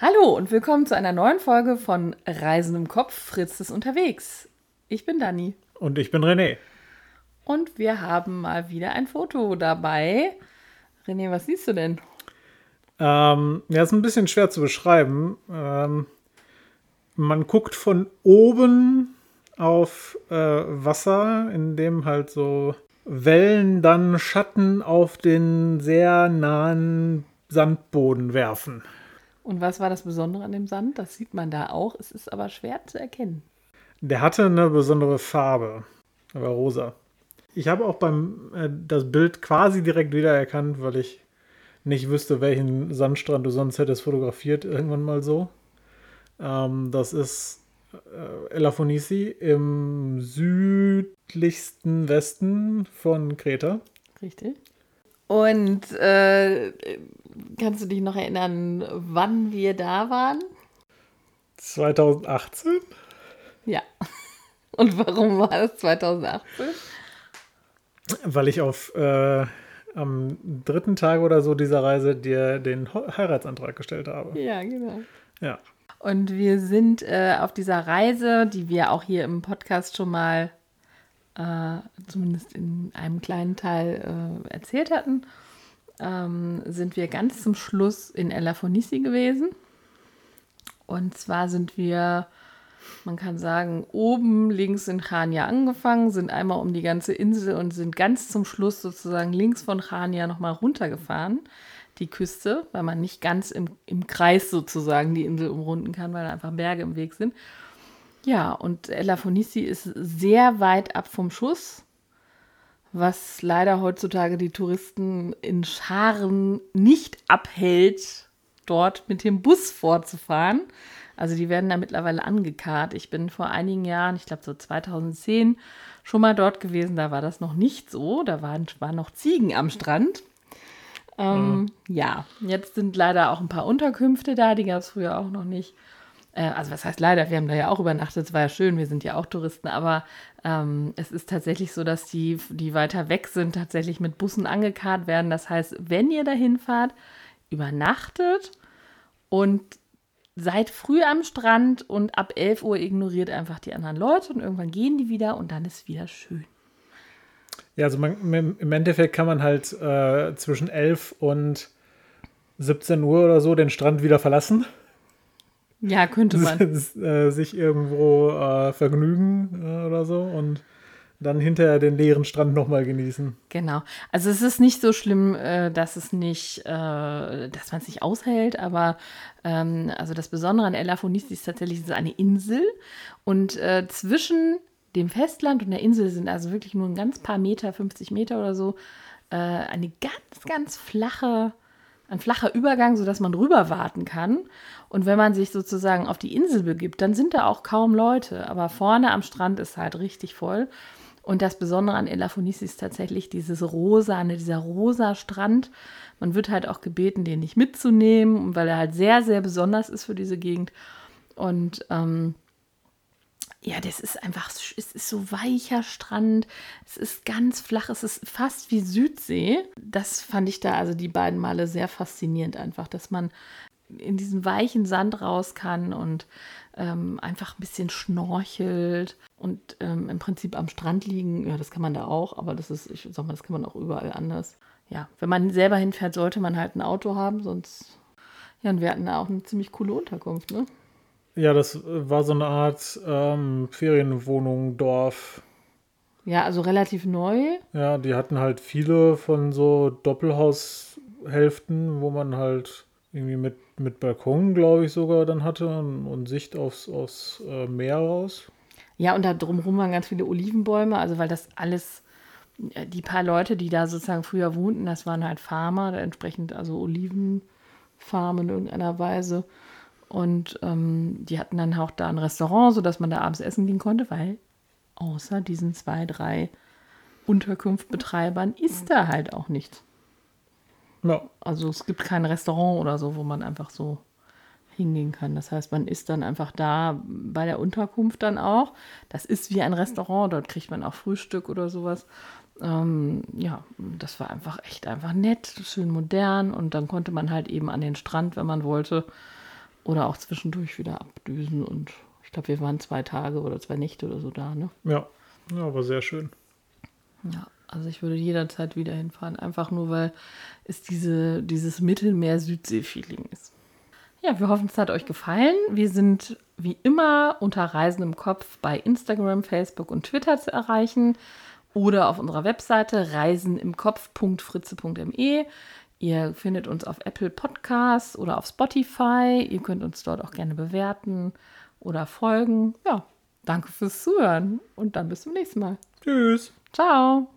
Hallo und willkommen zu einer neuen Folge von Reisen im Kopf. Fritz ist unterwegs. Ich bin Dani. Und ich bin René. Und wir haben mal wieder ein Foto dabei. René, was siehst du denn? Ähm, ja, ist ein bisschen schwer zu beschreiben. Ähm, man guckt von oben auf äh, Wasser, in dem halt so Wellen dann Schatten auf den sehr nahen Sandboden werfen. Und was war das Besondere an dem Sand? Das sieht man da auch. Es ist aber schwer zu erkennen. Der hatte eine besondere Farbe. Er war rosa. Ich habe auch beim äh, das Bild quasi direkt wiedererkannt, weil ich nicht wüsste, welchen Sandstrand du sonst hättest fotografiert, irgendwann mal so. Ähm, das ist äh, Elafonisi im südlichsten Westen von Kreta. Richtig. Und äh, kannst du dich noch erinnern, wann wir da waren? 2018? Ja. Und warum war es 2018? Weil ich auf äh, am dritten Tag oder so dieser Reise dir den Heiratsantrag gestellt habe. Ja, genau. Ja. Und wir sind äh, auf dieser Reise, die wir auch hier im Podcast schon mal äh, zumindest in einem kleinen Teil äh, erzählt hatten, ähm, sind wir ganz zum Schluss in Elafonisi gewesen. Und zwar sind wir man kann sagen, oben links in Chania angefangen, sind einmal um die ganze Insel und sind ganz zum Schluss sozusagen links von Chania nochmal runtergefahren, die Küste, weil man nicht ganz im, im Kreis sozusagen die Insel umrunden kann, weil da einfach Berge im Weg sind. Ja, und Elafonisi ist sehr weit ab vom Schuss, was leider heutzutage die Touristen in Scharen nicht abhält, dort mit dem Bus vorzufahren also die werden da mittlerweile angekarrt. Ich bin vor einigen Jahren, ich glaube so 2010, schon mal dort gewesen. Da war das noch nicht so. Da waren, waren noch Ziegen am Strand. Ähm, mhm. Ja, jetzt sind leider auch ein paar Unterkünfte da. Die gab es früher auch noch nicht. Äh, also was heißt leider? Wir haben da ja auch übernachtet. Es war ja schön. Wir sind ja auch Touristen. Aber ähm, es ist tatsächlich so, dass die, die weiter weg sind, tatsächlich mit Bussen angekarrt werden. Das heißt, wenn ihr dahin fahrt, übernachtet und seid früh am Strand und ab 11 Uhr ignoriert einfach die anderen Leute und irgendwann gehen die wieder und dann ist wieder schön. Ja, also man, im Endeffekt kann man halt äh, zwischen 11 und 17 Uhr oder so den Strand wieder verlassen. Ja, könnte man. Äh, sich irgendwo äh, vergnügen äh, oder so und dann hinterher den leeren Strand nochmal genießen. Genau. Also es ist nicht so schlimm, äh, dass es nicht, äh, dass man es nicht aushält, aber ähm, also das Besondere an Elafonisi ist tatsächlich, es ist eine Insel und äh, zwischen dem Festland und der Insel sind also wirklich nur ein ganz paar Meter, 50 Meter oder so, äh, eine ganz, ganz flache ein flacher Übergang, sodass man rüber warten kann. Und wenn man sich sozusagen auf die Insel begibt, dann sind da auch kaum Leute. Aber vorne am Strand ist halt richtig voll. Und das Besondere an Elafonisi ist tatsächlich dieses rosa, dieser rosa Strand. Man wird halt auch gebeten, den nicht mitzunehmen, weil er halt sehr, sehr besonders ist für diese Gegend. Und ähm, ja, das ist einfach, es ist so weicher Strand, es ist ganz flach, es ist fast wie Südsee. Das fand ich da also die beiden Male sehr faszinierend einfach, dass man in diesen weichen Sand raus kann und ähm, einfach ein bisschen schnorchelt und ähm, im Prinzip am Strand liegen. Ja, das kann man da auch, aber das ist, ich sag mal, das kann man auch überall anders. Ja, wenn man selber hinfährt, sollte man halt ein Auto haben, sonst. Ja, und wir hatten da auch eine ziemlich coole Unterkunft, ne? Ja, das war so eine Art ähm, Ferienwohnung, Dorf. Ja, also relativ neu. Ja, die hatten halt viele von so Doppelhaushälften, wo man halt irgendwie mit, mit Balkon, glaube ich, sogar dann hatte und, und Sicht aufs, aufs äh, Meer raus. Ja, und da drumherum waren ganz viele Olivenbäume, also weil das alles, äh, die paar Leute, die da sozusagen früher wohnten, das waren halt Farmer, entsprechend also Olivenfarmen in irgendeiner Weise. Und ähm, die hatten dann auch da ein Restaurant, sodass man da abends essen gehen konnte, weil außer diesen zwei, drei Unterkunftbetreibern ist da halt auch nichts. Ja. Also es gibt kein Restaurant oder so, wo man einfach so hingehen kann. Das heißt, man ist dann einfach da bei der Unterkunft dann auch. Das ist wie ein Restaurant, dort kriegt man auch Frühstück oder sowas. Ähm, ja, das war einfach echt einfach nett, schön modern und dann konnte man halt eben an den Strand, wenn man wollte. Oder auch zwischendurch wieder abdüsen. Und ich glaube, wir waren zwei Tage oder zwei Nächte oder so da. Ne? Ja, ja, war sehr schön. Ja, also ich würde jederzeit wieder hinfahren. Einfach nur, weil es diese, dieses Mittelmeer-Südsee-Feeling ist. Ja, wir hoffen, es hat euch gefallen. Wir sind wie immer unter Reisen im Kopf bei Instagram, Facebook und Twitter zu erreichen oder auf unserer Webseite reisenimkopf.fritze.me. Ihr findet uns auf Apple Podcasts oder auf Spotify. Ihr könnt uns dort auch gerne bewerten oder folgen. Ja, danke fürs Zuhören und dann bis zum nächsten Mal. Tschüss. Ciao.